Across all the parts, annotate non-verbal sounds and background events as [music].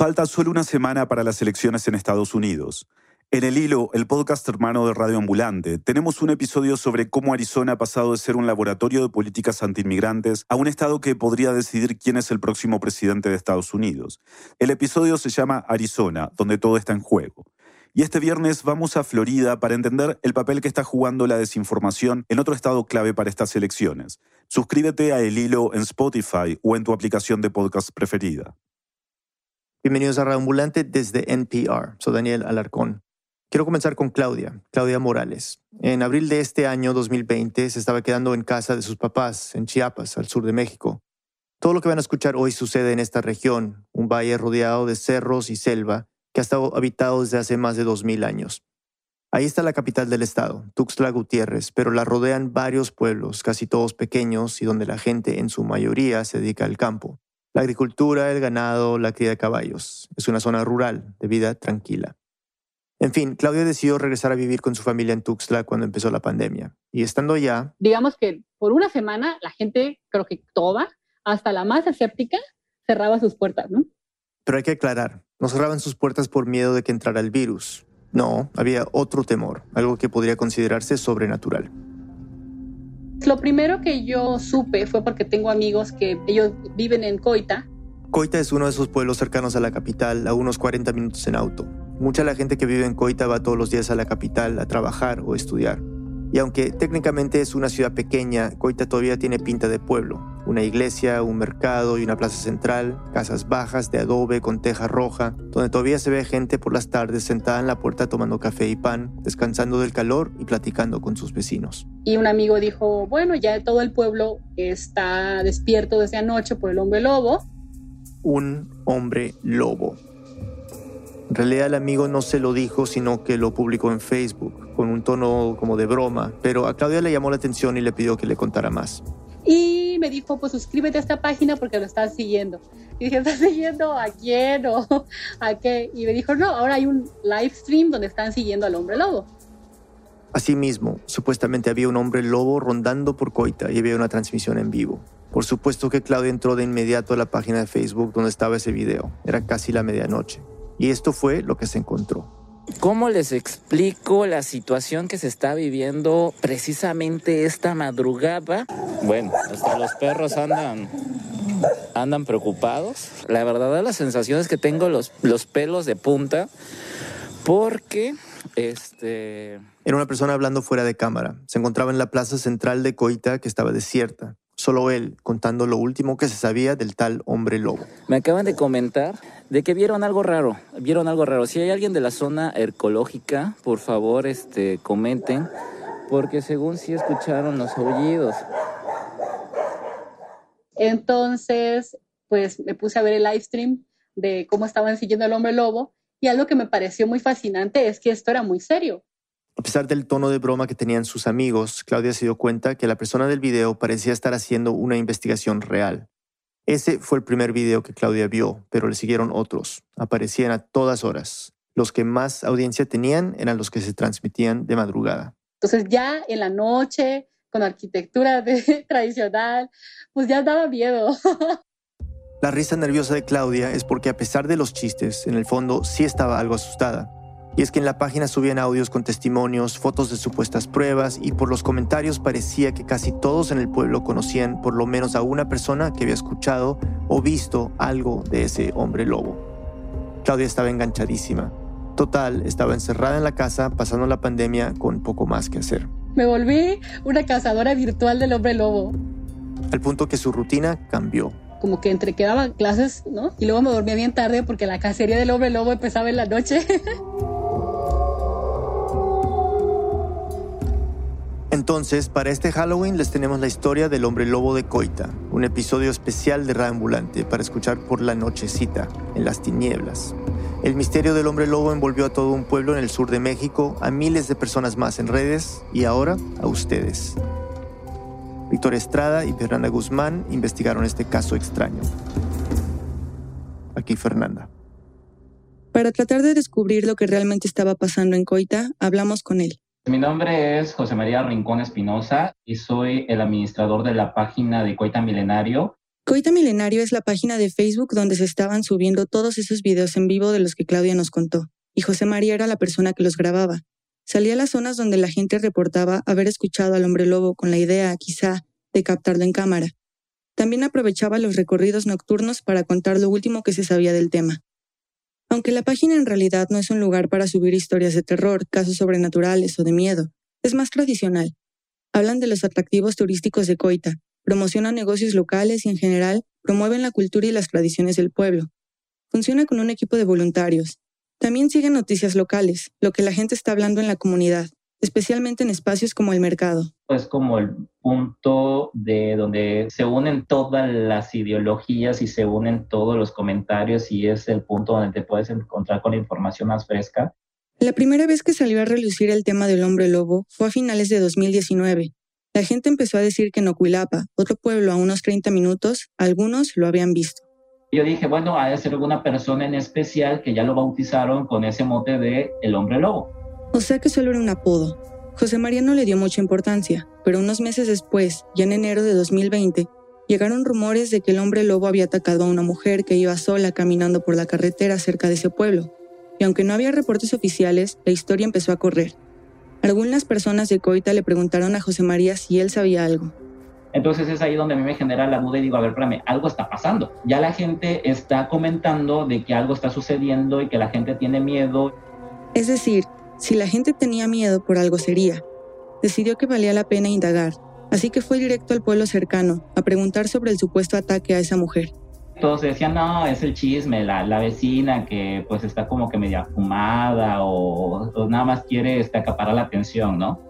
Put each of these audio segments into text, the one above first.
Falta solo una semana para las elecciones en Estados Unidos. En el hilo, el podcast hermano de Radio Ambulante, tenemos un episodio sobre cómo Arizona ha pasado de ser un laboratorio de políticas antiinmigrantes a un estado que podría decidir quién es el próximo presidente de Estados Unidos. El episodio se llama Arizona, donde todo está en juego. Y este viernes vamos a Florida para entender el papel que está jugando la desinformación en otro estado clave para estas elecciones. Suscríbete a El Hilo en Spotify o en tu aplicación de podcast preferida. Bienvenidos a Radio Ambulante desde NPR. Soy Daniel Alarcón. Quiero comenzar con Claudia, Claudia Morales. En abril de este año 2020 se estaba quedando en casa de sus papás, en Chiapas, al sur de México. Todo lo que van a escuchar hoy sucede en esta región, un valle rodeado de cerros y selva que ha estado habitado desde hace más de 2.000 años. Ahí está la capital del estado, Tuxtla Gutiérrez, pero la rodean varios pueblos, casi todos pequeños y donde la gente en su mayoría se dedica al campo. La agricultura, el ganado, la cría de caballos. Es una zona rural, de vida tranquila. En fin, Claudia decidió regresar a vivir con su familia en Tuxtla cuando empezó la pandemia. Y estando allá... Digamos que por una semana la gente, creo que toda, hasta la más escéptica, cerraba sus puertas, ¿no? Pero hay que aclarar, no cerraban sus puertas por miedo de que entrara el virus. No, había otro temor, algo que podría considerarse sobrenatural. Lo primero que yo supe fue porque tengo amigos que ellos viven en Coita. Coita es uno de esos pueblos cercanos a la capital, a unos 40 minutos en auto. Mucha la gente que vive en Coita va todos los días a la capital a trabajar o estudiar. Y aunque técnicamente es una ciudad pequeña, Coita todavía tiene pinta de pueblo. Una iglesia, un mercado y una plaza central, casas bajas de adobe con teja roja, donde todavía se ve gente por las tardes sentada en la puerta tomando café y pan, descansando del calor y platicando con sus vecinos. Y un amigo dijo, bueno, ya todo el pueblo está despierto desde anoche por el hombre lobo. Un hombre lobo. En realidad el amigo no se lo dijo, sino que lo publicó en Facebook, con un tono como de broma, pero a Claudia le llamó la atención y le pidió que le contara más. Y me dijo, pues suscríbete a esta página porque lo estás siguiendo. Y dije, ¿estás siguiendo a quién o [laughs] a qué? Y me dijo, no, ahora hay un live stream donde están siguiendo al hombre lobo. Asimismo, supuestamente había un hombre lobo rondando por Coita y había una transmisión en vivo. Por supuesto que Claudia entró de inmediato a la página de Facebook donde estaba ese video. Era casi la medianoche. Y esto fue lo que se encontró. ¿Cómo les explico la situación que se está viviendo precisamente esta madrugada? Bueno, hasta los perros andan andan preocupados. La verdad la sensación es que tengo los, los pelos de punta porque este era una persona hablando fuera de cámara. Se encontraba en la plaza central de Coita que estaba desierta. Solo él contando lo último que se sabía del tal hombre lobo. Me acaban de comentar de que vieron algo raro, vieron algo raro. Si hay alguien de la zona ecológica, por favor, este, comenten, porque según sí escucharon los aullidos. Entonces, pues me puse a ver el live stream de cómo estaban siguiendo al hombre lobo y algo que me pareció muy fascinante es que esto era muy serio. A pesar del tono de broma que tenían sus amigos, Claudia se dio cuenta que la persona del video parecía estar haciendo una investigación real. Ese fue el primer video que Claudia vio, pero le siguieron otros. Aparecían a todas horas. Los que más audiencia tenían eran los que se transmitían de madrugada. Entonces ya en la noche, con arquitectura [laughs] tradicional, pues ya daba miedo. [laughs] La risa nerviosa de Claudia es porque a pesar de los chistes, en el fondo sí estaba algo asustada. Y es que en la página subían audios con testimonios, fotos de supuestas pruebas y por los comentarios parecía que casi todos en el pueblo conocían por lo menos a una persona que había escuchado o visto algo de ese hombre lobo. Claudia estaba enganchadísima. Total, estaba encerrada en la casa pasando la pandemia con poco más que hacer. Me volví una cazadora virtual del hombre lobo. Al punto que su rutina cambió como que entre quedaban clases, ¿no? Y luego me dormía bien tarde porque la cacería del hombre lobo empezaba en la noche. [laughs] Entonces, para este Halloween les tenemos la historia del hombre lobo de Coita, un episodio especial de Reambulante para escuchar por la nochecita, en las tinieblas. El misterio del hombre lobo envolvió a todo un pueblo en el sur de México, a miles de personas más en redes y ahora a ustedes. Víctor Estrada y Fernanda Guzmán investigaron este caso extraño. Aquí Fernanda. Para tratar de descubrir lo que realmente estaba pasando en Coita, hablamos con él. Mi nombre es José María Rincón Espinosa y soy el administrador de la página de Coita Milenario. Coita Milenario es la página de Facebook donde se estaban subiendo todos esos videos en vivo de los que Claudia nos contó, y José María era la persona que los grababa. Salía a las zonas donde la gente reportaba haber escuchado al hombre lobo con la idea, quizá, de captarlo en cámara. También aprovechaba los recorridos nocturnos para contar lo último que se sabía del tema. Aunque la página en realidad no es un lugar para subir historias de terror, casos sobrenaturales o de miedo, es más tradicional. Hablan de los atractivos turísticos de Coita, promocionan negocios locales y en general promueven la cultura y las tradiciones del pueblo. Funciona con un equipo de voluntarios. También siguen noticias locales, lo que la gente está hablando en la comunidad, especialmente en espacios como el mercado. Es como el punto de donde se unen todas las ideologías y se unen todos los comentarios y es el punto donde te puedes encontrar con la información más fresca. La primera vez que salió a relucir el tema del hombre lobo fue a finales de 2019, la gente empezó a decir que en Ocuilapa, otro pueblo a unos 30 minutos, algunos lo habían visto. Yo dije, bueno, ha de ser alguna persona en especial que ya lo bautizaron con ese mote de el hombre lobo. O sea que solo era un apodo. José María no le dio mucha importancia, pero unos meses después, ya en enero de 2020, llegaron rumores de que el hombre lobo había atacado a una mujer que iba sola caminando por la carretera cerca de ese pueblo. Y aunque no había reportes oficiales, la historia empezó a correr. Algunas personas de Coita le preguntaron a José María si él sabía algo. Entonces es ahí donde a mí me genera la duda y digo, a ver, espérame, algo está pasando. Ya la gente está comentando de que algo está sucediendo y que la gente tiene miedo. Es decir, si la gente tenía miedo por algo sería. Decidió que valía la pena indagar, así que fue directo al pueblo cercano a preguntar sobre el supuesto ataque a esa mujer todos decían, no, es el chisme, la, la, vecina que pues está como que media fumada o, nada más quiere este, acaparar la atención, ¿no?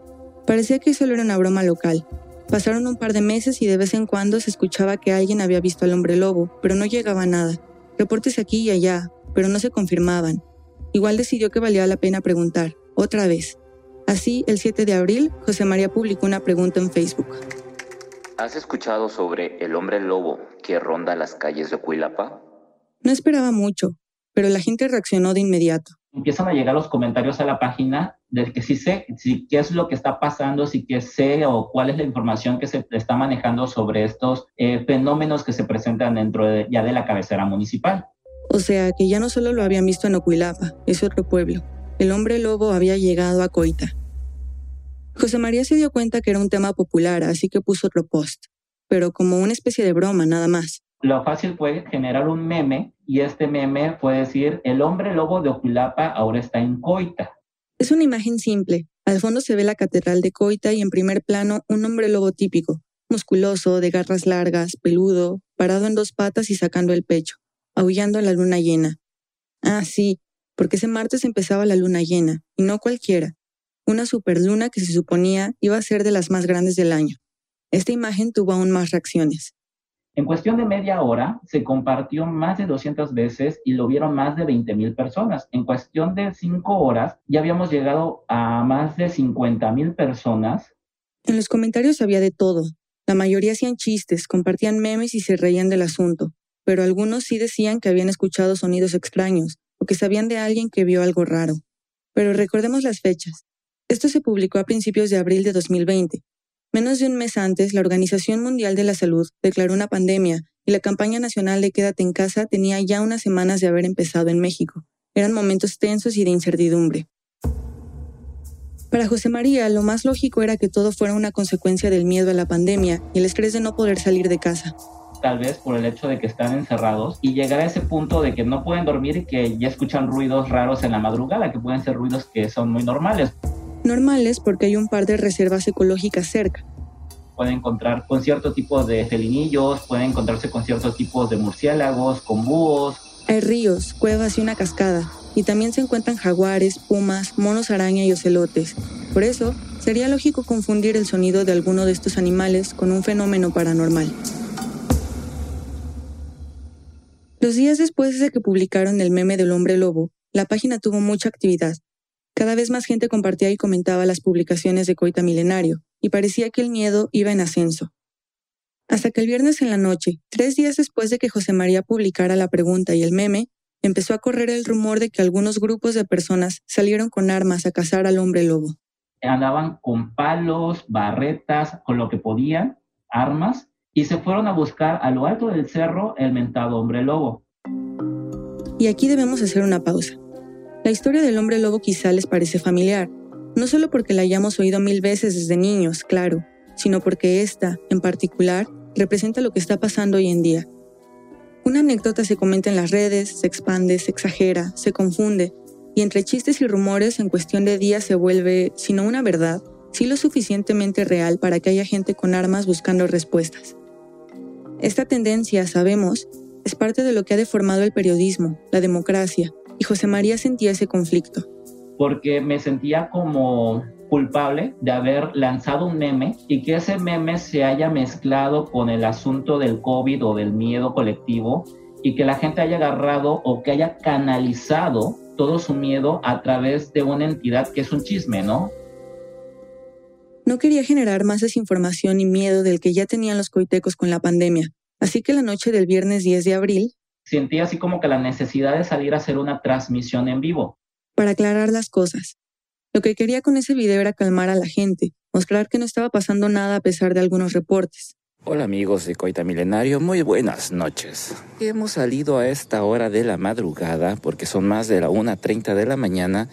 Parecía que solo era una broma local. Pasaron un par de meses y de vez en cuando se escuchaba que alguien había visto al hombre lobo, pero no llegaba nada. Reportes aquí y allá, pero no se confirmaban. Igual decidió que valía la pena preguntar, otra vez. Así, el 7 de abril, José María publicó una pregunta en Facebook. ¿Has escuchado sobre el hombre lobo que ronda las calles de Cuilapa? No esperaba mucho, pero la gente reaccionó de inmediato. Empiezan a llegar los comentarios a la página del que sí sé si qué es lo que está pasando, si qué sé o cuál es la información que se está manejando sobre estos eh, fenómenos que se presentan dentro de, ya de la cabecera municipal. O sea, que ya no solo lo habían visto en Ocuilapa, es otro pueblo. El hombre lobo había llegado a Coita. José María se dio cuenta que era un tema popular, así que puso otro post, pero como una especie de broma, nada más. Lo fácil fue generar un meme y este meme fue decir, el hombre lobo de Oculapa ahora está en Coita. Es una imagen simple. Al fondo se ve la catedral de Coita y en primer plano un hombre lobo típico, musculoso, de garras largas, peludo, parado en dos patas y sacando el pecho, aullando a la luna llena. Ah, sí, porque ese martes empezaba la luna llena, y no cualquiera, una superluna que se suponía iba a ser de las más grandes del año. Esta imagen tuvo aún más reacciones. En cuestión de media hora, se compartió más de 200 veces y lo vieron más de 20 mil personas. En cuestión de cinco horas, ya habíamos llegado a más de 50 mil personas. En los comentarios había de todo. La mayoría hacían chistes, compartían memes y se reían del asunto, pero algunos sí decían que habían escuchado sonidos extraños o que sabían de alguien que vio algo raro. Pero recordemos las fechas. Esto se publicó a principios de abril de 2020. Menos de un mes antes, la Organización Mundial de la Salud declaró una pandemia y la campaña nacional de Quédate en casa tenía ya unas semanas de haber empezado en México. Eran momentos tensos y de incertidumbre. Para José María, lo más lógico era que todo fuera una consecuencia del miedo a la pandemia y el estrés de no poder salir de casa. Tal vez por el hecho de que están encerrados y llegar a ese punto de que no pueden dormir y que ya escuchan ruidos raros en la madrugada, que pueden ser ruidos que son muy normales normales porque hay un par de reservas ecológicas cerca. Puede encontrar con cierto tipo de felinillos, puede encontrarse con ciertos tipos de murciélagos, con búhos. Hay ríos, cuevas y una cascada. Y también se encuentran jaguares, pumas, monos araña y ocelotes. Por eso, sería lógico confundir el sonido de alguno de estos animales con un fenómeno paranormal. Los días después de que publicaron el meme del hombre lobo, la página tuvo mucha actividad cada vez más gente compartía y comentaba las publicaciones de Coita Milenario, y parecía que el miedo iba en ascenso. Hasta que el viernes en la noche, tres días después de que José María publicara la pregunta y el meme, empezó a correr el rumor de que algunos grupos de personas salieron con armas a cazar al hombre lobo. Andaban con palos, barretas, con lo que podían, armas, y se fueron a buscar a lo alto del cerro el mentado hombre lobo. Y aquí debemos hacer una pausa. La historia del hombre lobo quizá les parece familiar, no solo porque la hayamos oído mil veces desde niños, claro, sino porque esta, en particular, representa lo que está pasando hoy en día. Una anécdota se comenta en las redes, se expande, se exagera, se confunde, y entre chistes y rumores en cuestión de días se vuelve, si no una verdad, sí lo suficientemente real para que haya gente con armas buscando respuestas. Esta tendencia, sabemos, es parte de lo que ha deformado el periodismo, la democracia, y José María sentía ese conflicto. Porque me sentía como culpable de haber lanzado un meme y que ese meme se haya mezclado con el asunto del COVID o del miedo colectivo y que la gente haya agarrado o que haya canalizado todo su miedo a través de una entidad que es un chisme, ¿no? No quería generar más desinformación y miedo del que ya tenían los coitecos con la pandemia, así que la noche del viernes 10 de abril... Sentí así como que la necesidad de salir a hacer una transmisión en vivo. Para aclarar las cosas. Lo que quería con ese video era calmar a la gente, mostrar que no estaba pasando nada a pesar de algunos reportes. Hola amigos de Coita Milenario, muy buenas noches. Hemos salido a esta hora de la madrugada porque son más de la 1.30 de la mañana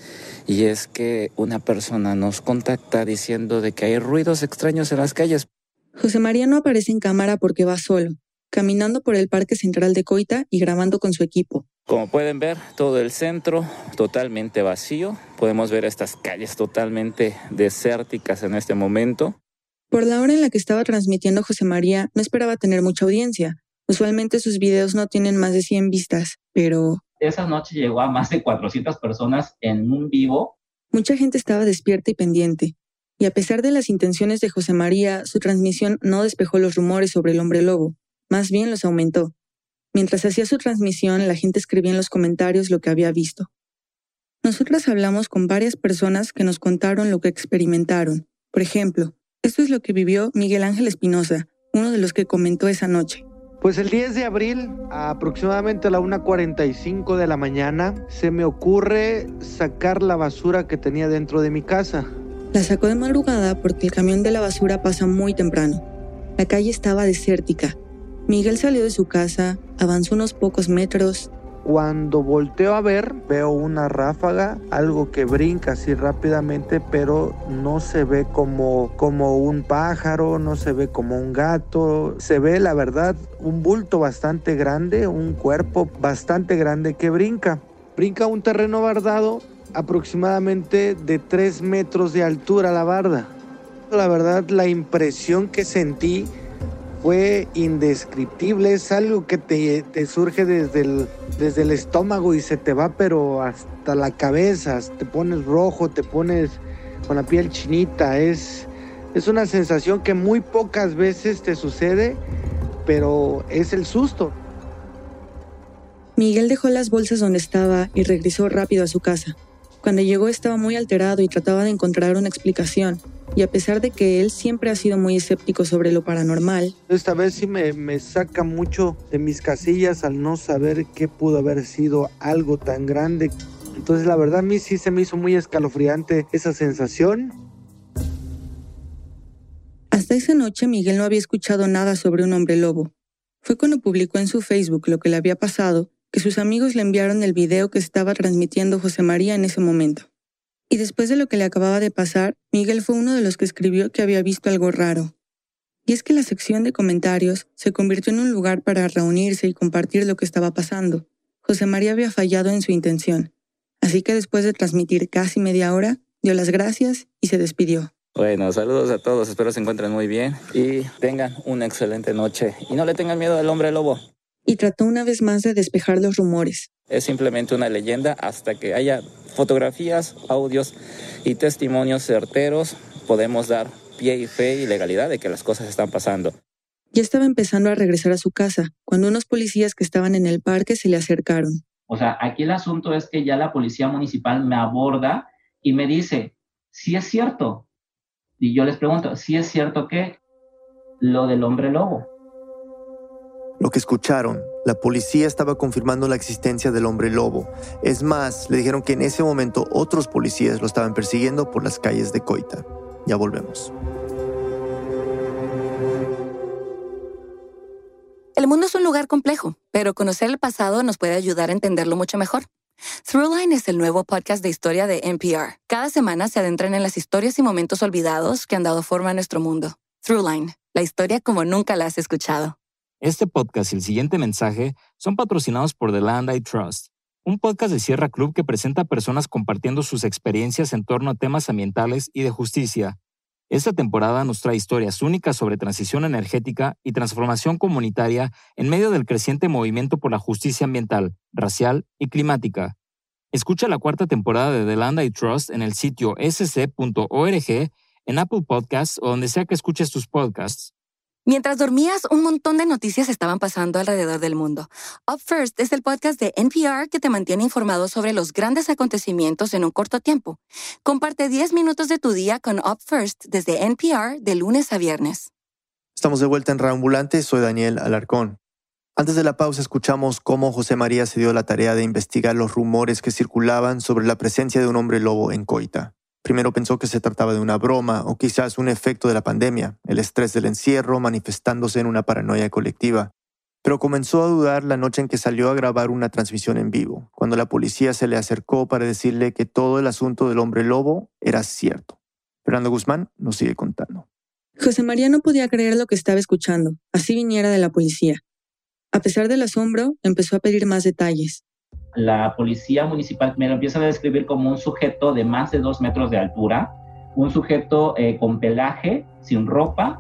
y es que una persona nos contacta diciendo de que hay ruidos extraños en las calles. José María no aparece en cámara porque va solo, caminando por el Parque Central de Coita y grabando con su equipo. Como pueden ver, todo el centro totalmente vacío. Podemos ver estas calles totalmente desérticas en este momento. Por la hora en la que estaba transmitiendo José María, no esperaba tener mucha audiencia. Usualmente sus videos no tienen más de 100 vistas, pero... Esa noche llegó a más de 400 personas en un vivo. Mucha gente estaba despierta y pendiente. Y a pesar de las intenciones de José María, su transmisión no despejó los rumores sobre el hombre lobo, más bien los aumentó. Mientras hacía su transmisión, la gente escribía en los comentarios lo que había visto. Nosotras hablamos con varias personas que nos contaron lo que experimentaron. Por ejemplo, esto es lo que vivió Miguel Ángel Espinosa, uno de los que comentó esa noche. Pues el 10 de abril, aproximadamente a la 1.45 de la mañana, se me ocurre sacar la basura que tenía dentro de mi casa. La sacó de madrugada porque el camión de la basura pasa muy temprano. La calle estaba desértica. Miguel salió de su casa, avanzó unos pocos metros cuando volteo a ver, veo una ráfaga, algo que brinca así rápidamente, pero no se ve como, como un pájaro, no se ve como un gato. Se ve, la verdad, un bulto bastante grande, un cuerpo bastante grande que brinca. Brinca un terreno bardado aproximadamente de 3 metros de altura la barda. La verdad, la impresión que sentí fue indescriptible, es algo que te, surge desde el, desde el estómago y se te va pero hasta la cabeza, te pones rojo, te pones con la piel chinita, es, es una sensación que muy pocas veces te sucede, pero es el susto. Miguel dejó las bolsas donde estaba y regresó rápido a su casa. Cuando llegó estaba muy alterado y trataba de encontrar una explicación, y a pesar de que él siempre ha sido muy escéptico sobre lo paranormal, esta vez sí me, me, saca mucho de mis casillas al no saber qué pudo haber sido algo tan grande. Entonces la verdad a mí sí se me hizo muy escalofriante esa sensación. Hasta esa noche Miguel no había escuchado nada sobre un hombre lobo. Fue cuando publicó en su Facebook lo que le había pasado que sus amigos le enviaron el video que estaba transmitiendo José María en ese momento. Y después de lo que le acababa de pasar, Miguel fue uno de los que escribió que había visto algo raro. Y es que la sección de comentarios se convirtió en un lugar para reunirse y compartir lo que estaba pasando. José María había fallado en su intención, así que después de transmitir casi media hora, dio las gracias y se despidió. Bueno, saludos a todos, espero se encuentren muy bien y tengan una excelente noche y no le tengan miedo al hombre lobo. Y trató una vez más de despejar los rumores. Es simplemente una leyenda hasta que haya fotografías, audios y testimonios certeros, podemos dar pie y fe y legalidad de que las cosas están pasando. Ya estaba empezando a regresar a su casa cuando unos policías que estaban en el parque se le acercaron. O sea, aquí el asunto es que ya la policía municipal me aborda y me dice, si es cierto. Y yo les pregunto, si es cierto que lo del hombre lobo. Lo que escucharon, la policía estaba confirmando la existencia del hombre lobo. Es más, le dijeron que en ese momento otros policías lo estaban persiguiendo por las calles de Coita. Ya volvemos. El mundo es un lugar complejo, pero conocer el pasado nos puede ayudar a entenderlo mucho mejor. Throughline es el nuevo podcast de historia de NPR. Cada semana se adentran en las historias y momentos olvidados que han dado forma a nuestro mundo. Throughline, la historia como nunca la has escuchado. Este podcast y el siguiente mensaje son patrocinados por The Land I Trust, un podcast de Sierra Club que presenta a personas compartiendo sus experiencias en torno a temas ambientales y de justicia. Esta temporada nos trae historias únicas sobre transición energética y transformación comunitaria en medio del creciente movimiento por la justicia ambiental, racial y climática. Escucha la cuarta temporada de The Land I Trust en el sitio sc.org, en Apple Podcasts o donde sea que escuches tus podcasts. Mientras dormías, un montón de noticias estaban pasando alrededor del mundo. Up First es el podcast de NPR que te mantiene informado sobre los grandes acontecimientos en un corto tiempo. Comparte 10 minutos de tu día con Up First desde NPR de lunes a viernes. Estamos de vuelta en Reambulante, soy Daniel Alarcón. Antes de la pausa escuchamos cómo José María se dio la tarea de investigar los rumores que circulaban sobre la presencia de un hombre lobo en Coita. Primero pensó que se trataba de una broma o quizás un efecto de la pandemia, el estrés del encierro manifestándose en una paranoia colectiva. Pero comenzó a dudar la noche en que salió a grabar una transmisión en vivo, cuando la policía se le acercó para decirle que todo el asunto del hombre lobo era cierto. Fernando Guzmán nos sigue contando. José María no podía creer lo que estaba escuchando, así viniera de la policía. A pesar del asombro, empezó a pedir más detalles la policía municipal me lo empieza a describir como un sujeto de más de dos metros de altura, un sujeto eh, con pelaje, sin ropa.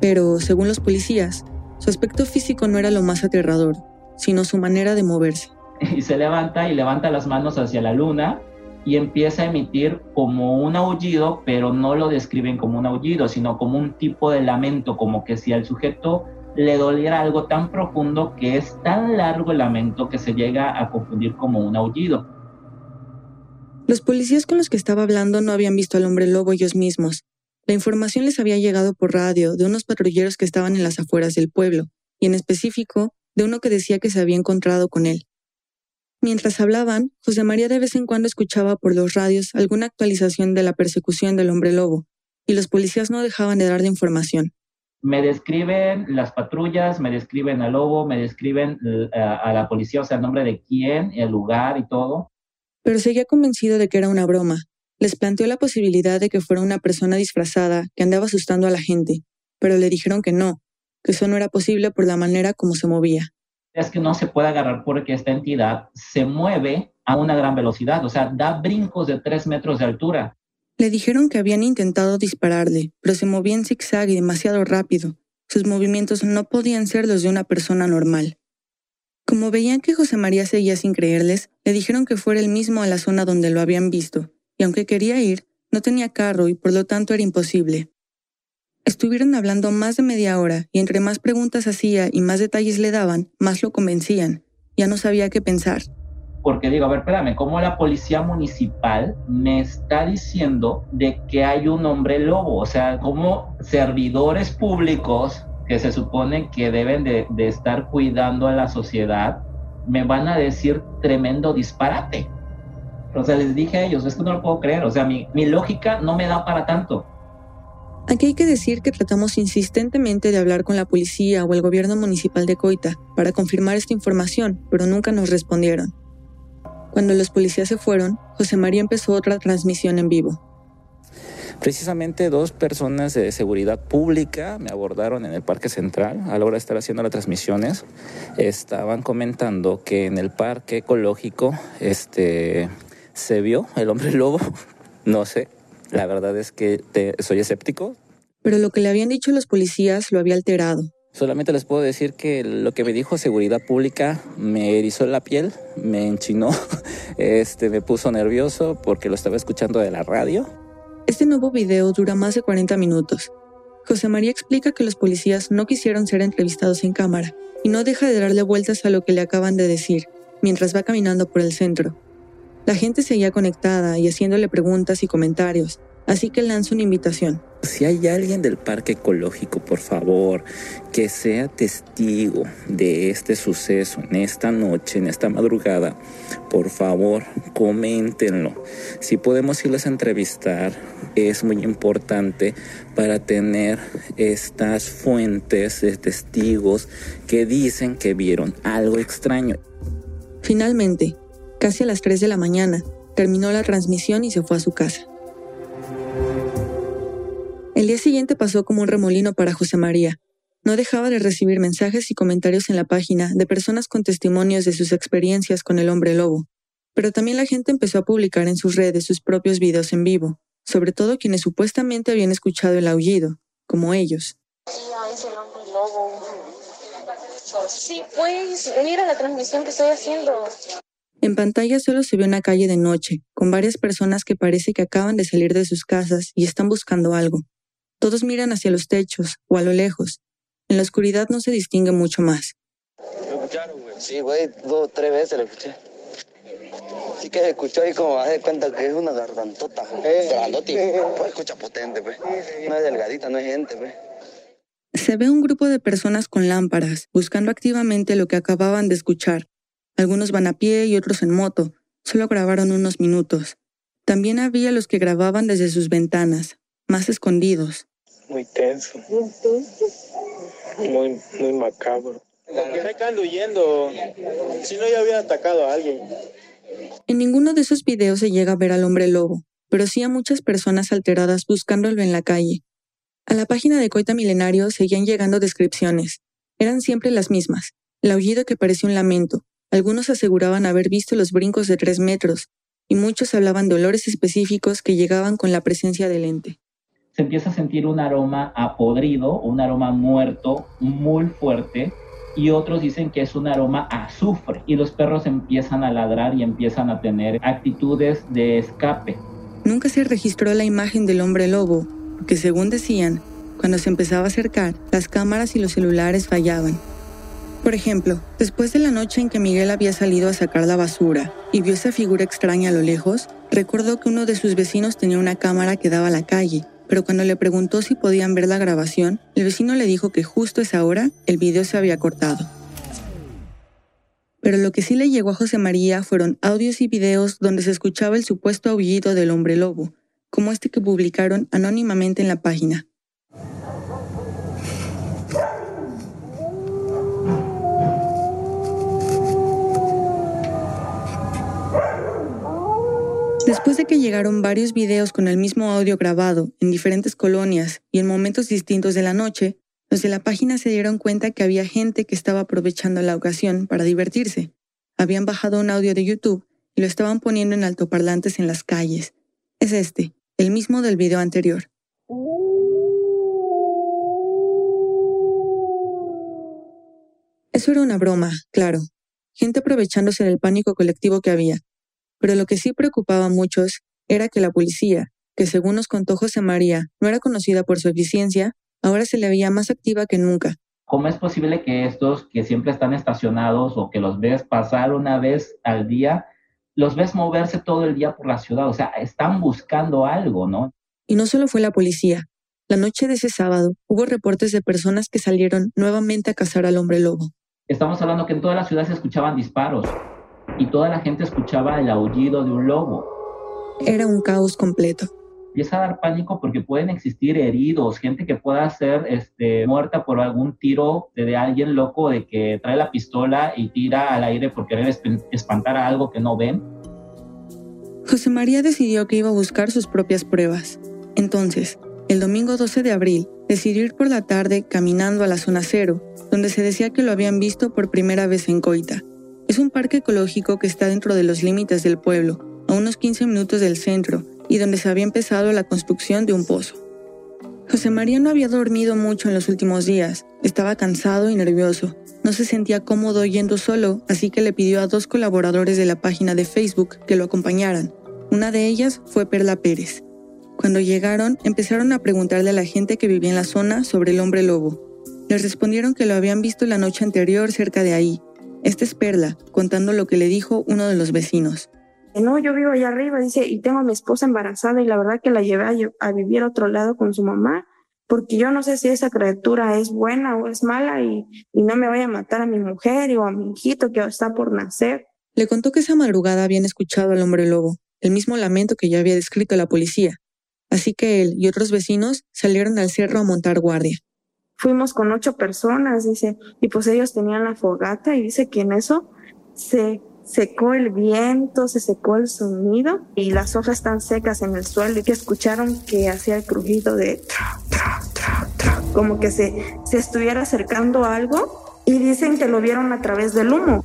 Pero, según los policías, su aspecto físico no era lo más aterrador, sino su manera de moverse. [laughs] Y se levanta y levanta las manos hacia la luna y empieza a emitir como un aullido, pero no lo describen como un aullido, sino como un tipo de lamento, como que si el sujeto le doliera algo tan profundo que es tan largo el lamento que se llega a confundir como un aullido. Los policías con los que estaba hablando no habían visto al hombre lobo ellos mismos. La información les había llegado por radio de unos patrulleros que estaban en las afueras del pueblo, y en específico de uno que decía que se había encontrado con él. Mientras hablaban, José María de vez en cuando escuchaba por los radios alguna actualización de la persecución del hombre lobo, y los policías no dejaban de dar de información. Me describen las patrullas, me describen al lobo, me describen eh, a, la policía, o sea, el nombre de quién, el lugar y todo. Pero seguía convencido de que era una broma. Les planteó la posibilidad de que fuera una persona disfrazada que andaba asustando a la gente, pero le dijeron que no, que eso no era posible por la manera como se movía. Es que no se puede agarrar porque esta entidad se mueve a una gran velocidad, o sea, da brincos de tres metros de altura. Le dijeron que habían intentado dispararle, pero se movía en zigzag y demasiado rápido. Sus movimientos no podían ser los de una persona normal. Como veían que José María seguía sin creerles, le dijeron que fuera el mismo a la zona donde lo habían visto, y aunque quería ir, no tenía carro y por lo tanto era imposible. Estuvieron hablando más de media hora y entre más preguntas hacía y más detalles le daban, más lo convencían. Ya no sabía qué pensar porque digo, a ver, espérame, ¿cómo la policía municipal me está diciendo de que hay un hombre lobo? O sea, como servidores públicos que se supone que deben de, estar cuidando a la sociedad, me van a decir tremendo disparate. O sea, les dije a ellos, es que no lo puedo creer, o sea, mi, mi lógica no me da para tanto. Aquí hay que decir que tratamos insistentemente de hablar con la policía o el gobierno municipal de Coita para confirmar esta información, pero nunca nos respondieron. Cuando los policías se fueron, José María empezó otra transmisión en vivo. Precisamente dos personas de seguridad pública me abordaron en el Parque Central a la hora de estar haciendo las transmisiones. Estaban comentando que en el parque ecológico este, se vio el hombre [laughs] lobo. No sé, la verdad es que soy escéptico. Pero lo que le habían dicho los policías lo había alterado. Solamente les puedo decir que lo que me dijo seguridad pública me erizó la piel, me enchinó, [laughs] este, me puso nervioso porque lo estaba escuchando de la radio. Este nuevo video dura más de 40 minutos. José María explica que los policías no quisieron ser entrevistados en cámara y no deja de darle vueltas a lo que le acaban de decir mientras va caminando por el centro. La gente seguía conectada y haciéndole preguntas y comentarios, Así que lanza una invitación. Si hay alguien del parque ecológico, por favor, que sea testigo de este suceso en esta noche, en esta madrugada, por favor, coméntenlo. Si podemos irles a entrevistar, es muy importante para tener estas fuentes de testigos que dicen que vieron algo extraño. Finalmente, casi a las 3 de la mañana, terminó la transmisión y se fue a su casa. El día siguiente pasó como un remolino para José María. No dejaba de recibir mensajes y comentarios en la página de personas con testimonios de sus experiencias con el hombre lobo. Pero también la gente empezó a publicar en sus redes sus propios videos en vivo, sobre todo quienes supuestamente habían escuchado el aullido, como ellos. Sí, pues, mira la transmisión que estoy haciendo. En pantalla solo se ve una calle de noche, con varias personas que parece que acaban de salir de sus casas y están buscando algo. Todos miran hacia los techos o a lo lejos. En la oscuridad no se distingue mucho más. Sí, güey, dos, tres veces lo escuché. Sí que se escuchó ahí como hace cuenta que es una gargantota. Eh, pues escucha potente, pues. No es delgadita, no es gente, pues. Se ve un grupo de personas con lámparas, buscando activamente lo que acababan de escuchar. Algunos van a pie y otros en moto. Solo grabaron unos minutos. También había los que grababan desde sus ventanas, más escondidos. Muy tenso. Muy, muy macabro. Porque huyendo. Si no, ya había atacado a alguien. En ninguno de esos videos se llega a ver al hombre lobo, pero sí a muchas personas alteradas buscándolo en la calle. A la página de Coita Milenario seguían llegando descripciones. Eran siempre las mismas. El aullido que parecía un lamento. Algunos aseguraban haber visto los brincos de tres metros, y muchos hablaban de olores específicos que llegaban con la presencia del ente se empieza a sentir un aroma a podrido, un aroma muerto muy fuerte, y otros dicen que es un aroma a azufre, y los perros empiezan a ladrar y empiezan a tener actitudes de escape. Nunca se registró la imagen del hombre lobo, porque según decían, cuando se empezaba a acercar, las cámaras y los celulares fallaban. Por ejemplo, después de la noche en que Miguel había salido a sacar la basura y vio esa figura extraña a lo lejos, recordó que uno de sus vecinos tenía una cámara que daba a la calle pero cuando le preguntó si podían ver la grabación, el vecino le dijo que justo esa hora el video se había cortado. Pero lo que sí le llegó a José María fueron audios y videos donde se escuchaba el supuesto aullido del hombre lobo, como este que publicaron anónimamente en la página. Después de que llegaron varios videos con el mismo audio grabado en diferentes colonias y en momentos distintos de la noche, los de la página se dieron cuenta que había gente que estaba aprovechando la ocasión para divertirse. Habían bajado un audio de YouTube y lo estaban poniendo en altoparlantes en las calles. Es este, el mismo del video anterior. Eso era una broma, claro. Gente aprovechándose del pánico colectivo que había, pero lo que sí preocupaba a muchos era que la policía, que según nos contó José María, no era conocida por su eficiencia, ahora se le veía más activa que nunca. ¿Cómo es posible que estos que siempre están estacionados o que los ves pasar una vez al día, los ves moverse todo el día por la ciudad? O sea, están buscando algo, ¿no? Y no solo fue la policía. La noche de ese sábado hubo reportes de personas que salieron nuevamente a cazar al hombre lobo. Estamos hablando que en toda la ciudad se escuchaban disparos y toda la gente escuchaba el aullido de un lobo. Era un caos completo. Empieza a dar pánico porque pueden existir heridos, gente que pueda ser este, muerta por algún tiro de, de alguien loco de que trae la pistola y tira al aire por querer espantar a algo que no ven. José María decidió que iba a buscar sus propias pruebas. Entonces, el domingo 12 de abril, decidió ir por la tarde caminando a la zona cero, donde se decía que lo habían visto por primera vez en Coita. Es un parque ecológico que está dentro de los límites del pueblo, a unos 15 minutos del centro, y donde se había empezado la construcción de un pozo. José María no había dormido mucho en los últimos días, estaba cansado y nervioso, no se sentía cómodo yendo solo, así que le pidió a dos colaboradores de la página de Facebook que lo acompañaran. Una de ellas fue Perla Pérez. Cuando llegaron, empezaron a preguntarle a la gente que vivía en la zona sobre el hombre lobo. Les respondieron que lo habían visto la noche anterior cerca de ahí, esta es Perla, contando lo que le dijo uno de los vecinos. no, yo vivo allá arriba, dice, y tengo a mi esposa embarazada y la verdad que la llevé a, a vivir a otro lado con su mamá, porque yo no sé si esa criatura es buena o es mala y, y no me vaya a matar a mi mujer o a mi hijito que está por nacer. Le contó que esa madrugada habían escuchado al hombre lobo, el mismo lamento que ya había descrito la policía. Así que él y otros vecinos salieron al cerro a montar guardia. Fuimos con ocho personas, dice, y pues ellos tenían la fogata y dice que en eso se secó el viento, se secó el sonido y las hojas están secas en el suelo y que escucharon que hacía el crujido de tra, tra, tra, tra, como que se, se estuviera acercando algo y dicen que lo vieron a través del humo.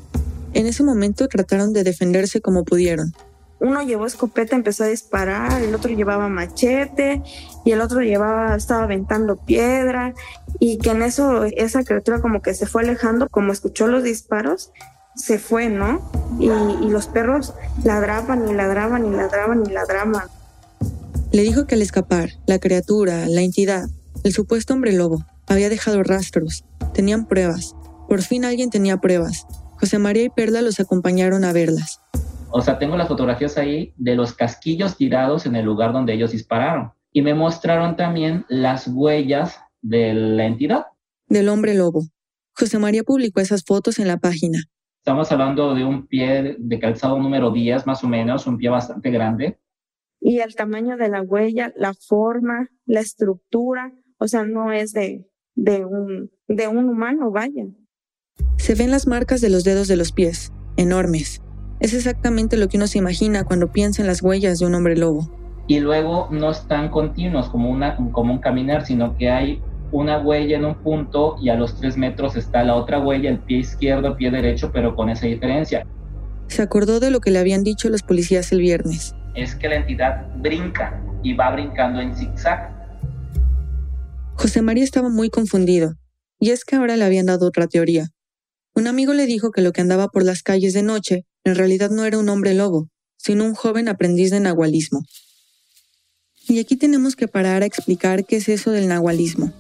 En ese momento trataron de defenderse como pudieron. Uno llevó escopeta, empezó a disparar, el otro llevaba machete y el otro llevaba, estaba aventando piedra y que en eso esa criatura como que se fue alejando, como escuchó los disparos se fue, ¿no? Y, los perros ladraban y ladraban y ladraban y ladraban. Le dijo que al escapar, la criatura, la entidad, el supuesto hombre lobo, había dejado rastros, tenían pruebas. Por fin alguien tenía pruebas. José María y Perla los acompañaron a verlas. O sea, tengo las fotografías ahí de los casquillos tirados en el lugar donde ellos dispararon. Y me mostraron también las huellas de la entidad. Del hombre lobo. José María publicó esas fotos en la página. Estamos hablando de un pie de calzado número 10, más o menos, un pie bastante grande. Y el tamaño de la huella, la forma, la estructura, o sea, no es de, de, un, de un humano, vaya. Se ven las marcas de los dedos de los pies, enormes. Es exactamente lo que uno se imagina cuando piensa en las huellas de un hombre lobo. Y luego no están continuos como, una, como un caminar, sino que hay una huella en un punto y a los tres metros está la otra huella, el pie izquierdo, el pie derecho, pero con esa diferencia. Se acordó de lo que le habían dicho los policías el viernes. Es que la entidad brinca y va brincando en zigzag. José María estaba muy confundido, y es que ahora le habían dado otra teoría. Un amigo le dijo que lo que andaba por las calles de noche en realidad no era un hombre lobo, sino un joven aprendiz de nahualismo. Y aquí tenemos que parar a explicar qué es eso del nahualismo.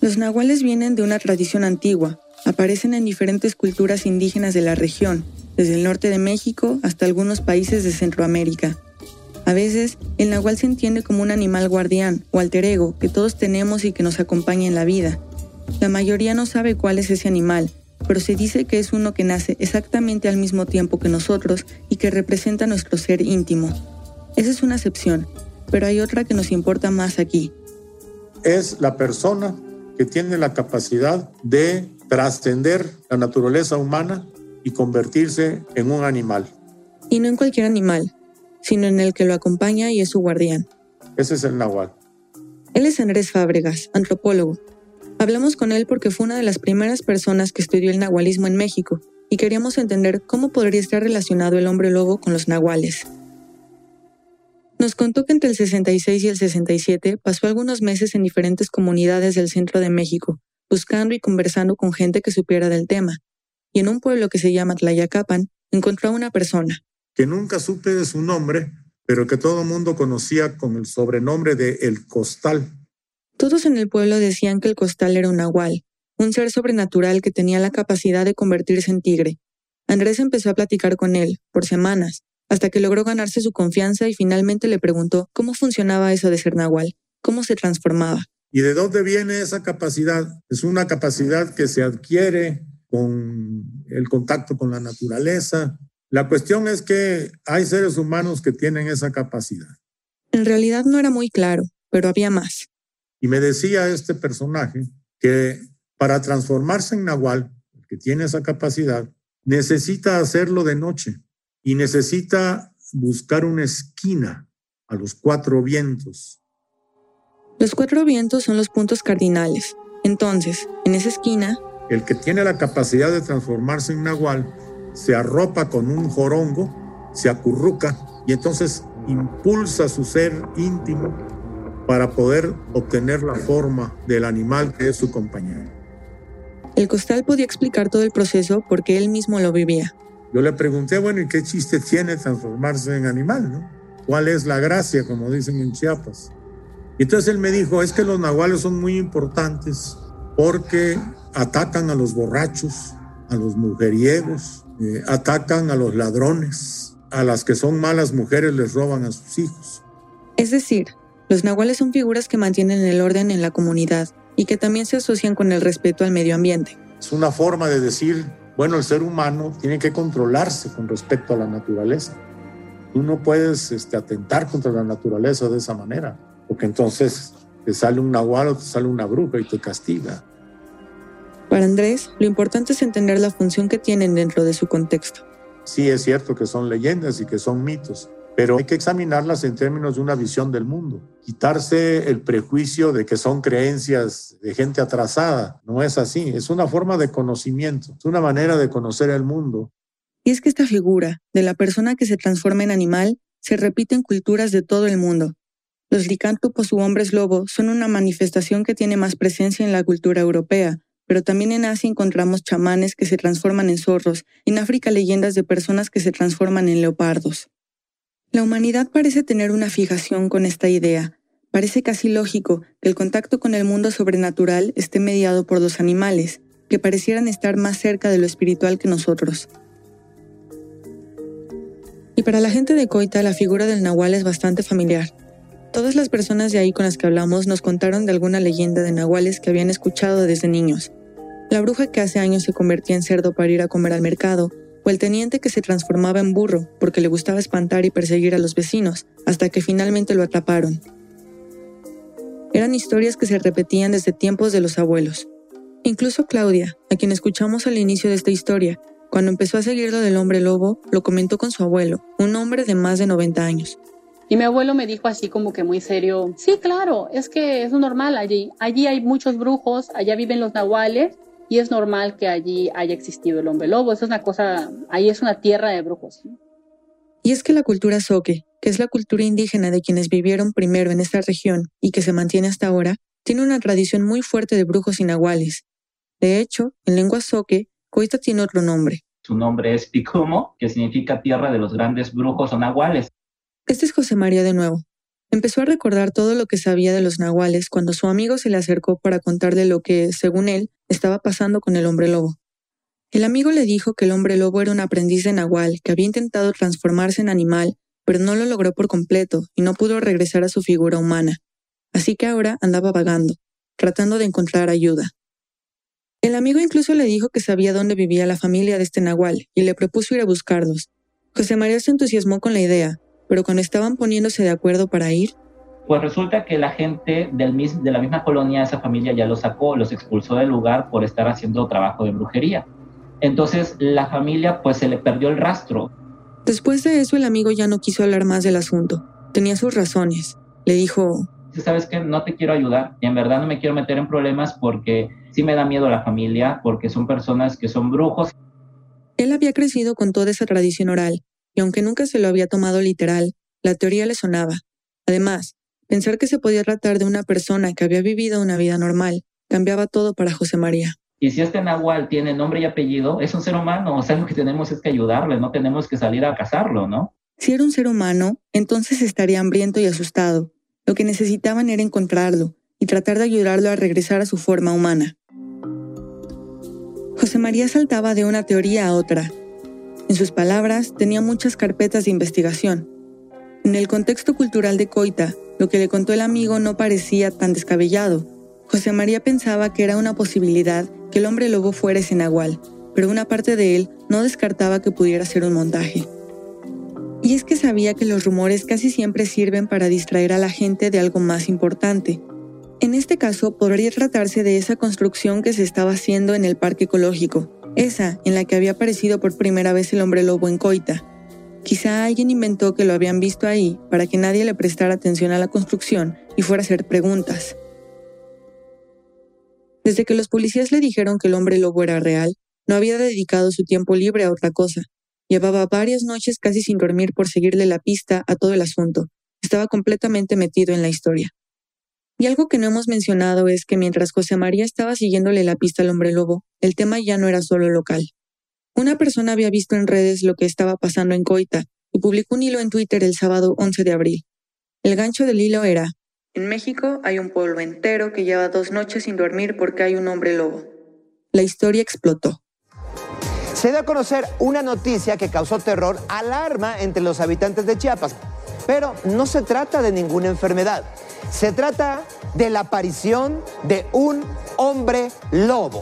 Los nahuales vienen de una tradición antigua, aparecen en diferentes culturas indígenas de la región, desde el norte de México hasta algunos países de Centroamérica. A veces, el nahual se entiende como un animal guardián o alter ego que todos tenemos y que nos acompaña en la vida. La mayoría no sabe cuál es ese animal, pero se dice que es uno que nace exactamente al mismo tiempo que nosotros y que representa nuestro ser íntimo. Esa es una excepción, pero hay otra que nos importa más aquí. Es la persona que tiene la capacidad de trascender la naturaleza humana y convertirse en un animal. Y no en cualquier animal, sino en el que lo acompaña y es su guardián. Ese es el nahual. Él es Andrés Fábregas, antropólogo. Hablamos con él porque fue una de las primeras personas que estudió el nahualismo en México y queríamos entender cómo podría estar relacionado el hombre lobo con los nahuales. Nos contó que entre el 66 y el 67 pasó algunos meses en diferentes comunidades del centro de México, buscando y conversando con gente que supiera del tema. Y en un pueblo que se llama Tlayacapan, encontró a una persona. Que nunca supe de su nombre, pero que todo el mundo conocía con el sobrenombre de El Costal. Todos en el pueblo decían que el Costal era un nahual, un ser sobrenatural que tenía la capacidad de convertirse en tigre. Andrés empezó a platicar con él, por semanas, hasta que logró ganarse su confianza y finalmente le preguntó cómo funcionaba eso de ser nahual, cómo se transformaba. ¿Y de dónde viene esa capacidad? Es una capacidad que se adquiere con el contacto con la naturaleza. La cuestión es que hay seres humanos que tienen esa capacidad. En realidad no era muy claro, pero había más. Y me decía este personaje que para transformarse en nahual, que tiene esa capacidad, necesita hacerlo de noche y necesita buscar una esquina a los cuatro vientos. Los cuatro vientos son los puntos cardinales. Entonces, en esa esquina... El que tiene la capacidad de transformarse en nahual se arropa con un jorongo, se acurruca y entonces impulsa su ser íntimo para poder obtener la forma del animal que es su compañero. El costal podía explicar todo el proceso porque él mismo lo vivía. Yo le pregunté, bueno, ¿y qué chiste tiene transformarse en animal? ¿no? ¿Cuál es la gracia, como dicen en Chiapas? Y entonces él me dijo, es que los nahuales son muy importantes porque atacan a los borrachos, a los mujeriegos, eh, atacan a los ladrones, a las que son malas mujeres les roban a sus hijos. Es decir, los nahuales son figuras que mantienen el orden en la comunidad y que también se asocian con el respeto al medio ambiente. Es una forma de decir, bueno, el ser humano tiene que controlarse con respecto a la naturaleza. Tú no puedes este, atentar contra la naturaleza de esa manera, porque entonces te sale un nahual o te sale una bruja y te castiga. Para Andrés, lo importante es entender la función que tienen dentro de su contexto. Sí, es cierto que son leyendas y que son mitos, pero hay que examinarlas en términos de una visión del mundo. Quitarse el prejuicio de que son creencias de gente atrasada. No es así, es una forma de conocimiento, es una manera de conocer el mundo. Y es que esta figura de la persona que se transforma en animal se repite en culturas de todo el mundo. Los licántropos u hombres lobo son una manifestación que tiene más presencia en la cultura europea, pero también en Asia encontramos chamanes que se transforman en zorros, en África leyendas de personas que se transforman en leopardos. La humanidad parece tener una fijación con esta idea. Parece casi lógico que el contacto con el mundo sobrenatural esté mediado por los animales, que parecieran estar más cerca de lo espiritual que nosotros. Y para la gente de Coita la figura del nahual es bastante familiar. Todas las personas de ahí con las que hablamos nos contaron de alguna leyenda de nahuales que habían escuchado desde niños. La bruja que hace años se convertía en cerdo para ir a comer al mercado, el teniente que se transformaba en burro porque le gustaba espantar y perseguir a los vecinos, hasta que finalmente lo atraparon. Eran historias que se repetían desde tiempos de los abuelos. Incluso Claudia, a quien escuchamos al inicio de esta historia, cuando empezó a seguir lo del hombre lobo, lo comentó con su abuelo, un hombre de más de 90 años. Y mi abuelo me dijo así como que muy serio, sí, claro, es que es normal allí. Allí hay muchos brujos, allá viven los nahuales y es normal que allí haya existido el hombre lobo. Eso es una cosa, ahí es una tierra de brujos. Y es que la cultura soque, que es la cultura indígena de quienes vivieron primero en esta región y que se mantiene hasta ahora, tiene una tradición muy fuerte de brujos y nahuales. De hecho, en lengua soque, Coita tiene otro nombre. Su nombre es Picumo, que significa tierra de los grandes brujos o nahuales. Este es José María de nuevo. Empezó a recordar todo lo que sabía de los nahuales cuando su amigo se le acercó para contarle lo que, según él, estaba pasando con el hombre lobo. El amigo le dijo que el hombre lobo era un aprendiz de nahual que había intentado transformarse en animal, pero no lo logró por completo y no pudo regresar a su figura humana. Así que ahora andaba vagando, tratando de encontrar ayuda. El amigo incluso le dijo que sabía dónde vivía la familia de este nahual y le propuso ir a buscarlos. José María se entusiasmó con la idea, pero cuando estaban poniéndose de acuerdo para ir, pues resulta que la gente del de la misma colonia, esa familia ya los sacó, los expulsó del lugar por estar haciendo trabajo de brujería. Entonces la familia pues se le perdió el rastro. Después de eso el amigo ya no quiso hablar más del asunto. Tenía sus razones. Le dijo, sabes que no te quiero ayudar y en verdad no me quiero meter en problemas porque sí me da miedo la familia, porque son personas que son brujos. Él había crecido con toda esa tradición oral y aunque nunca se lo había tomado literal, la teoría le sonaba. Además, pensar que se podía tratar de una persona que había vivido una vida normal cambiaba todo para José María. Y si este nahual tiene nombre y apellido, es un ser humano, o sea, lo que tenemos es que ayudarle, no tenemos que salir a cazarlo, ¿no? Si era un ser humano, entonces estaría hambriento y asustado. Lo que necesitaban era encontrarlo y tratar de ayudarlo a regresar a su forma humana. José María saltaba de una teoría a otra, en sus palabras, tenía muchas carpetas de investigación. En el contexto cultural de Coita, lo que le contó el amigo no parecía tan descabellado. José María pensaba que era una posibilidad que el hombre lobo fuera ese nahual, pero una parte de él no descartaba que pudiera ser un montaje. Y es que sabía que los rumores casi siempre sirven para distraer a la gente de algo más importante. En este caso, podría tratarse de esa construcción que se estaba haciendo en el parque ecológico, esa en la que había aparecido por primera vez el hombre lobo en Coita. Quizá alguien inventó que lo habían visto ahí para que nadie le prestara atención a la construcción y fuera a hacer preguntas. Desde que los policías le dijeron que el hombre lobo era real, no había dedicado su tiempo libre a otra cosa. Llevaba varias noches casi sin dormir por seguirle la pista a todo el asunto. Estaba completamente metido en la historia. Y algo que no hemos mencionado es que mientras José María estaba siguiéndole la pista al hombre lobo, el tema ya no era solo local. Una persona había visto en redes lo que estaba pasando en Coita y publicó un hilo en Twitter el sábado 11 de abril. El gancho del hilo era, en México hay un pueblo entero que lleva dos noches sin dormir porque hay un hombre lobo. La historia explotó. se dio a conocer una noticia que causó terror, alarma entre los habitantes de Chiapas. Pero no se trata de ninguna enfermedad. Se trata de la aparición de un hombre lobo.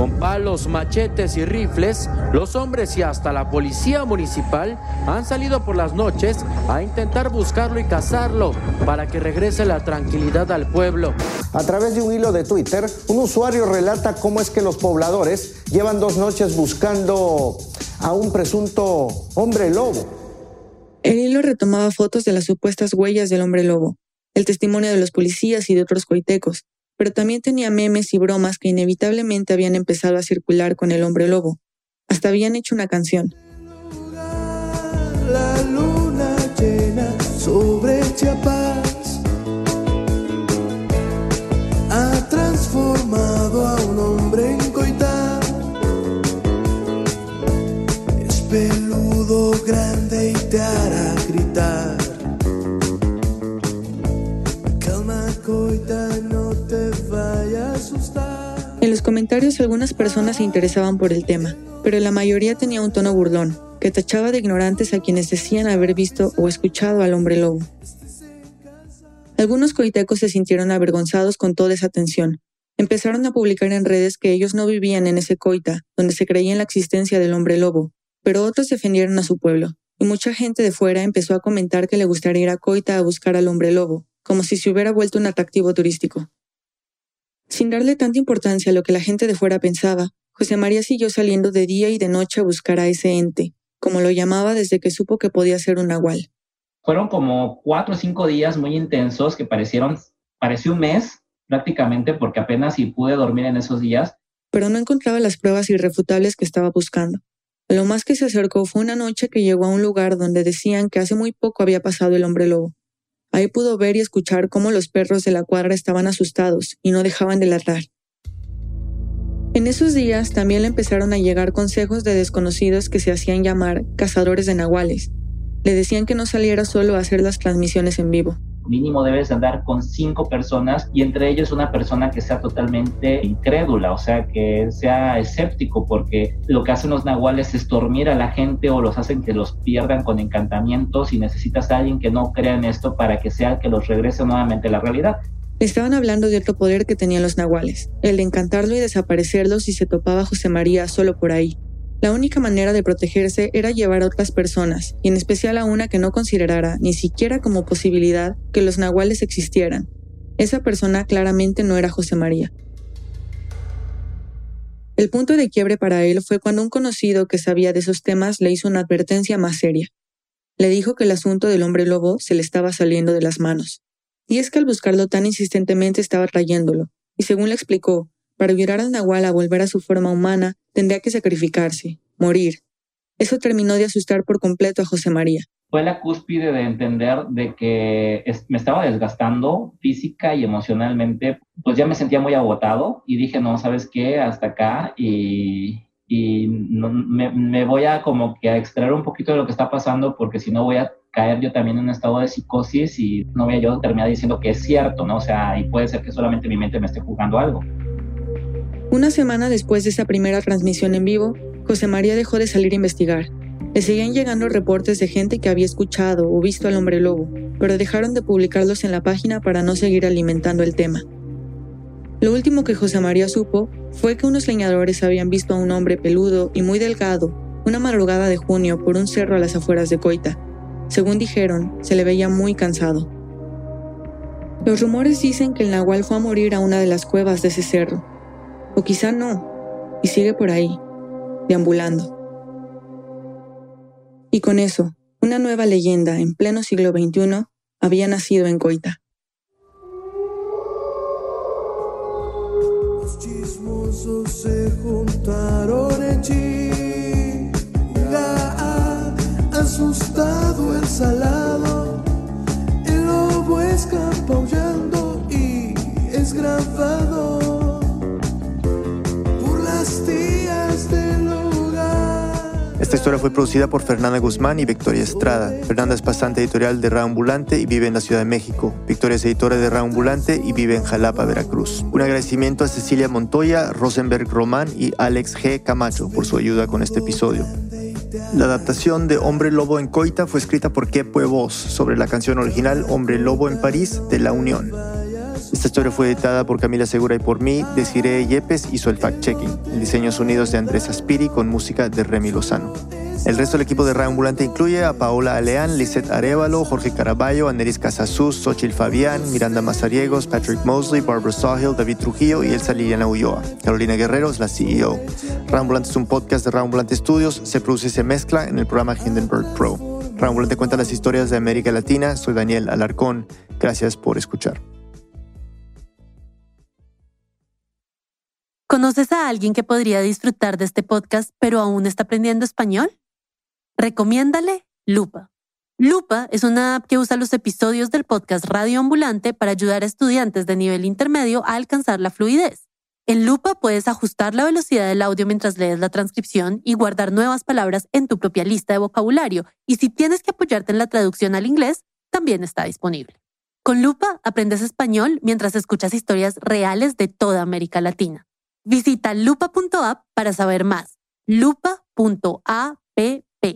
Con palos, machetes y rifles, los hombres y hasta la policía municipal han salido por las noches a intentar buscarlo y cazarlo para que regrese la tranquilidad al pueblo. A través de un hilo de Twitter, un usuario relata cómo es que los pobladores llevan dos noches buscando a un presunto hombre lobo. El hilo retomaba fotos de las supuestas huellas del hombre lobo, el testimonio de los policías y de otros coitecos, pero también tenía memes y bromas que inevitablemente habían empezado a circular con el hombre lobo. Hasta habían hecho una canción. La luna llena sobre Chiapas ha transformado a un hombre en coita. Es peludo, grande y te hará gritar. Calma, coita, En los comentarios algunas personas se interesaban por el tema, pero la mayoría tenía un tono burlón, que tachaba de ignorantes a quienes decían haber visto o escuchado al hombre lobo. Algunos coitecos se sintieron avergonzados con toda esa atención. Empezaron a publicar en redes que ellos no vivían en ese coita, donde se creía en la existencia del hombre lobo, pero otros defendieron a su pueblo, y mucha gente de fuera empezó a comentar que le gustaría ir a coita a buscar al hombre lobo, como si se hubiera vuelto un atractivo turístico. Sin darle tanta importancia a lo que la gente de fuera pensaba, José María siguió saliendo de día y de noche a buscar a ese ente, como lo llamaba desde que supo que podía ser un nahual. Fueron como cuatro o cinco días muy intensos que parecieron, pareció un mes prácticamente porque apenas si pude dormir en esos días. Pero no encontraba las pruebas irrefutables que estaba buscando. Lo más que se acercó fue una noche que llegó a un lugar donde decían que hace muy poco había pasado el hombre lobo. Ahí pudo ver y escuchar cómo los perros de la cuadra estaban asustados y no dejaban de ladrar. En esos días también le empezaron a llegar consejos de desconocidos que se hacían llamar cazadores de nahuales. Le decían que no saliera solo a hacer las transmisiones en vivo. Mínimo debes andar con cinco personas y entre ellos una persona que sea totalmente incrédula, o sea, que sea escéptico, porque lo que hacen los nahuales es dormir a la gente o los hacen que los pierdan con encantamientos y necesitas a alguien que no crea en esto para que sea el que los regrese nuevamente a la realidad. Estaban hablando de otro poder que tenían los nahuales, el de encantarlo y desaparecerlo si se topaba José María solo por ahí. La única manera de protegerse era llevar a otras personas, y en especial a una que no considerara ni siquiera como posibilidad que los nahuales existieran. Esa persona claramente no era José María. El punto de quiebre para él fue cuando un conocido que sabía de esos temas le hizo una advertencia más seria. Le dijo que el asunto del hombre lobo se le estaba saliendo de las manos. Y es que al buscarlo tan insistentemente estaba trayéndolo, y según le explicó, para ayudar al nahual a volver a su forma humana, tendría que sacrificarse, morir. Eso terminó de asustar por completo a José María. Fue la cúspide de entender de que me estaba desgastando física y emocionalmente, pues ya me sentía muy agotado y dije, no, ¿sabes qué? Hasta acá y, y me, me, voy a como que a extraer un poquito de lo que está pasando porque si no voy a caer yo también en un estado de psicosis y no voy a yo terminar diciendo que es cierto, ¿no? O sea, y puede ser que solamente mi mente me esté jugando algo. Una semana después de esa primera transmisión en vivo, José María dejó de salir a investigar. Le seguían llegando reportes de gente que había escuchado o visto al hombre lobo, pero dejaron de publicarlos en la página para no seguir alimentando el tema. Lo último que José María supo fue que unos leñadores habían visto a un hombre peludo y muy delgado una madrugada de junio por un cerro a las afueras de Coita. Según dijeron, se le veía muy cansado. Los rumores dicen que el nahual fue a morir a una de las cuevas de ese cerro, o quizá no, y sigue por ahí, deambulando. Y con eso, una nueva leyenda en pleno siglo XXI había nacido en Coita. Los chismosos se juntaron en Chinga, asustado el salado, el lobo escapa y es grabado. Esta historia fue producida por Fernanda Guzmán y Victoria Estrada. Fernanda es pasante editorial de Raambulante y vive en la Ciudad de México. Victoria es editora de Raambulante y vive en Jalapa, Veracruz. Un agradecimiento a Cecilia Montoya, Rosenberg Román y Alex G. Camacho por su ayuda con este episodio. La adaptación de Hombre Lobo en Coita fue escrita por Kepue Voz sobre la canción original Hombre Lobo en París de La Unión. Esta historia fue editada por Camila Segura y por mí. Desiree Yepes hizo el fact-checking. El diseño sonidos de Andrés Aspiri con música de Remy Lozano. El resto del equipo de Ambulante incluye a Paola Aleán, Lisette Arevalo, Jorge Caraballo, Aneris Casasuz, Xochil Fabián, Miranda Mazariegos, Patrick Mosley, Barbara Sawhill, David Trujillo y Elsa Liliana Ulloa. Carolina Guerrero es la CEO. Ambulante es un podcast de Ambulante Studios. Se produce y se mezcla en el programa Hindenburg Pro. Ambulante cuenta las historias de América Latina. Soy Daniel Alarcón. Gracias por escuchar. ¿Conoces a alguien que podría disfrutar de este podcast pero aún está aprendiendo español? Recomiéndale Lupa. Lupa es una app que usa los episodios del podcast Radio Ambulante para ayudar a estudiantes de nivel intermedio a alcanzar la fluidez. En Lupa puedes ajustar la velocidad del audio mientras lees la transcripción y guardar nuevas palabras en tu propia lista de vocabulario. Y si tienes que apoyarte en la traducción al inglés, también está disponible. Con Lupa aprendes español mientras escuchas historias reales de toda América Latina. Visita lupa.app para saber más. lupa.app